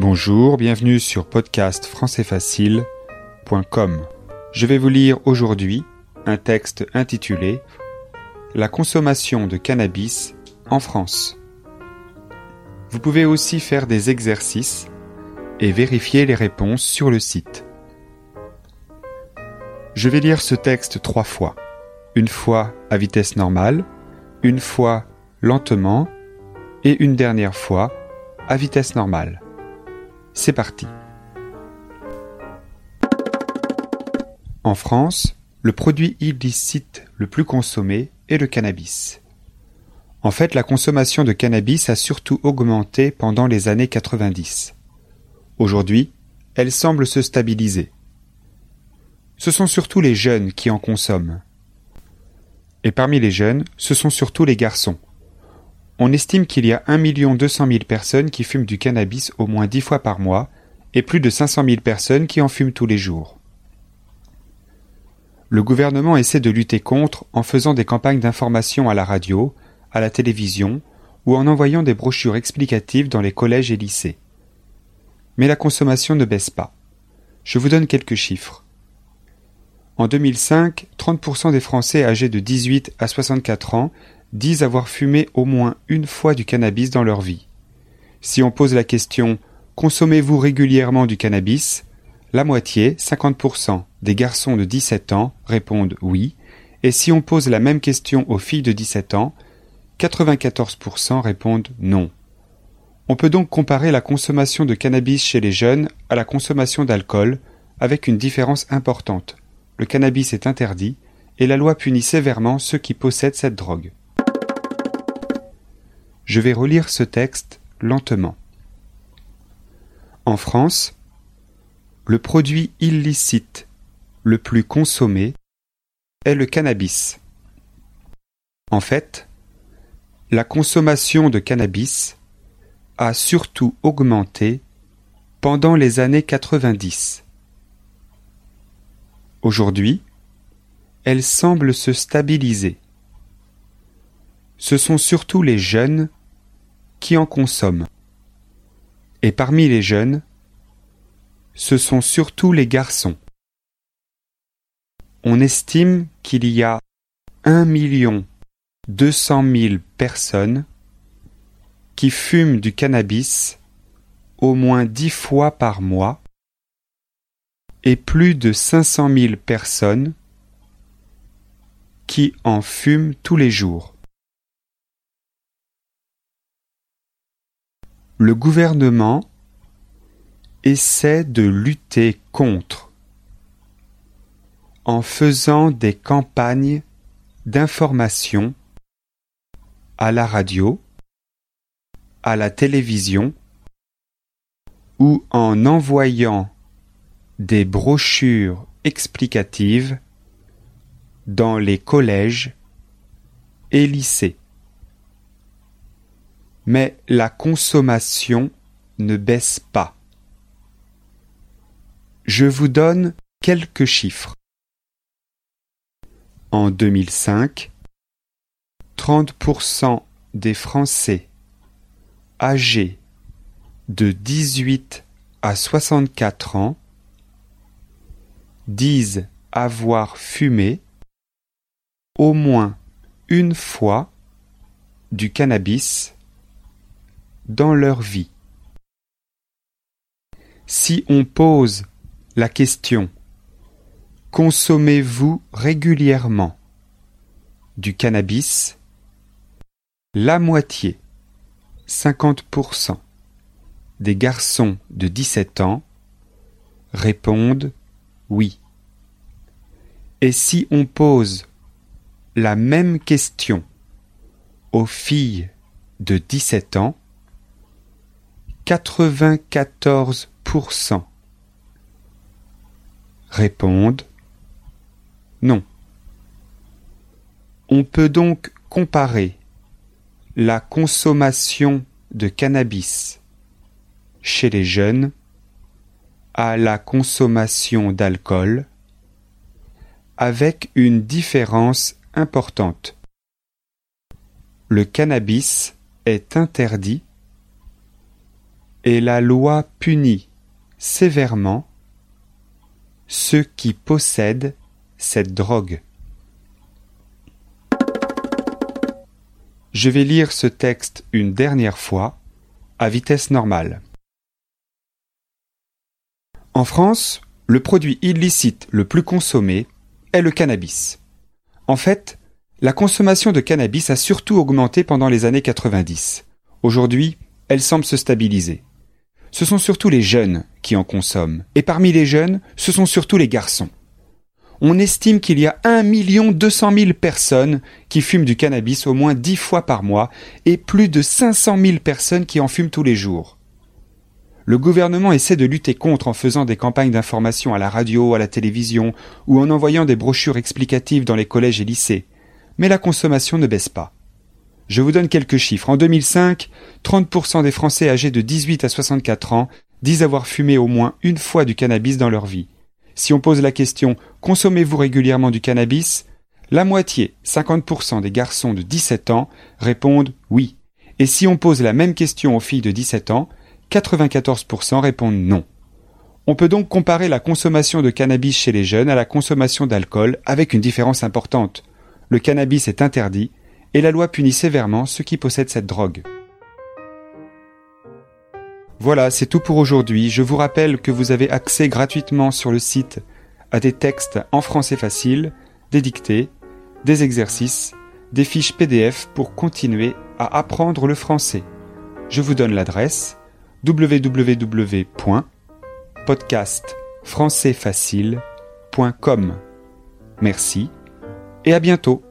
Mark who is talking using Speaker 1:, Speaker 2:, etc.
Speaker 1: Bonjour, bienvenue sur podcastfrançaisfacile.com. Je vais vous lire aujourd'hui un texte intitulé La consommation de cannabis en France. Vous pouvez aussi faire des exercices et vérifier les réponses sur le site. Je vais lire ce texte trois fois. Une fois à vitesse normale, une fois lentement et une dernière fois à vitesse normale. C'est parti. En France, le produit illicite le plus consommé est le cannabis. En fait, la consommation de cannabis a surtout augmenté pendant les années 90. Aujourd'hui, elle semble se stabiliser. Ce sont surtout les jeunes qui en consomment. Et parmi les jeunes, ce sont surtout les garçons. On estime qu'il y a 1 200 000 personnes qui fument du cannabis au moins 10 fois par mois et plus de 500 000 personnes qui en fument tous les jours. Le gouvernement essaie de lutter contre en faisant des campagnes d'information à la radio, à la télévision ou en envoyant des brochures explicatives dans les collèges et lycées. Mais la consommation ne baisse pas. Je vous donne quelques chiffres. En 2005, 30% des Français âgés de 18 à 64 ans disent avoir fumé au moins une fois du cannabis dans leur vie. Si on pose la question Consommez-vous régulièrement du cannabis? La moitié, 50% des garçons de 17 ans répondent oui, et si on pose la même question aux filles de 17 ans, 94% répondent non. On peut donc comparer la consommation de cannabis chez les jeunes à la consommation d'alcool, avec une différence importante. Le cannabis est interdit, et la loi punit sévèrement ceux qui possèdent cette drogue. Je vais relire ce texte lentement. En France, le produit illicite le plus consommé est le cannabis. En fait, la consommation de cannabis a surtout augmenté pendant les années 90. Aujourd'hui, elle semble se stabiliser. Ce sont surtout les jeunes qui en consomment. Et parmi les jeunes, ce sont surtout les garçons. On estime qu'il y a un million deux cent mille personnes qui fument du cannabis au moins dix fois par mois et plus de cinq cent mille personnes qui en fument tous les jours. Le gouvernement essaie de lutter contre en faisant des campagnes d'information à la radio, à la télévision ou en envoyant des brochures explicatives dans les collèges et lycées mais la consommation ne baisse pas. Je vous donne quelques chiffres. En 2005, 30% des Français âgés de 18 à 64 ans disent avoir fumé au moins une fois du cannabis dans leur vie. Si on pose la question Consommez-vous régulièrement du cannabis? La moitié, 50% des garçons de 17 ans répondent oui. Et si on pose la même question aux filles de 17 ans, 94% répondent non. On peut donc comparer la consommation de cannabis chez les jeunes à la consommation d'alcool avec une différence importante. Le cannabis est interdit et la loi punit sévèrement ceux qui possèdent cette drogue. Je vais lire ce texte une dernière fois à vitesse normale. En France, le produit illicite le plus consommé est le cannabis. En fait, la consommation de cannabis a surtout augmenté pendant les années 90. Aujourd'hui, elle semble se stabiliser. Ce sont surtout les jeunes qui en consomment, et parmi les jeunes, ce sont surtout les garçons. On estime qu'il y a 1 200 000 personnes qui fument du cannabis au moins 10 fois par mois et plus de 500 000 personnes qui en fument tous les jours. Le gouvernement essaie de lutter contre en faisant des campagnes d'information à la radio, à la télévision ou en envoyant des brochures explicatives dans les collèges et lycées. Mais la consommation ne baisse pas. Je vous donne quelques chiffres. En 2005, 30% des Français âgés de 18 à 64 ans disent avoir fumé au moins une fois du cannabis dans leur vie. Si on pose la question Consommez-vous régulièrement du cannabis? La moitié, 50% des garçons de 17 ans répondent oui. Et si on pose la même question aux filles de 17 ans, 94% répondent non. On peut donc comparer la consommation de cannabis chez les jeunes à la consommation d'alcool avec une différence importante. Le cannabis est interdit et la loi punit sévèrement ceux qui possèdent cette drogue. Voilà, c'est tout pour aujourd'hui. Je vous rappelle que vous avez accès gratuitement sur le site à des textes en français facile, des dictées, des exercices, des fiches PDF pour continuer à apprendre le français. Je vous donne l'adresse www.podcastfrançaisfacile.com. Merci et à bientôt.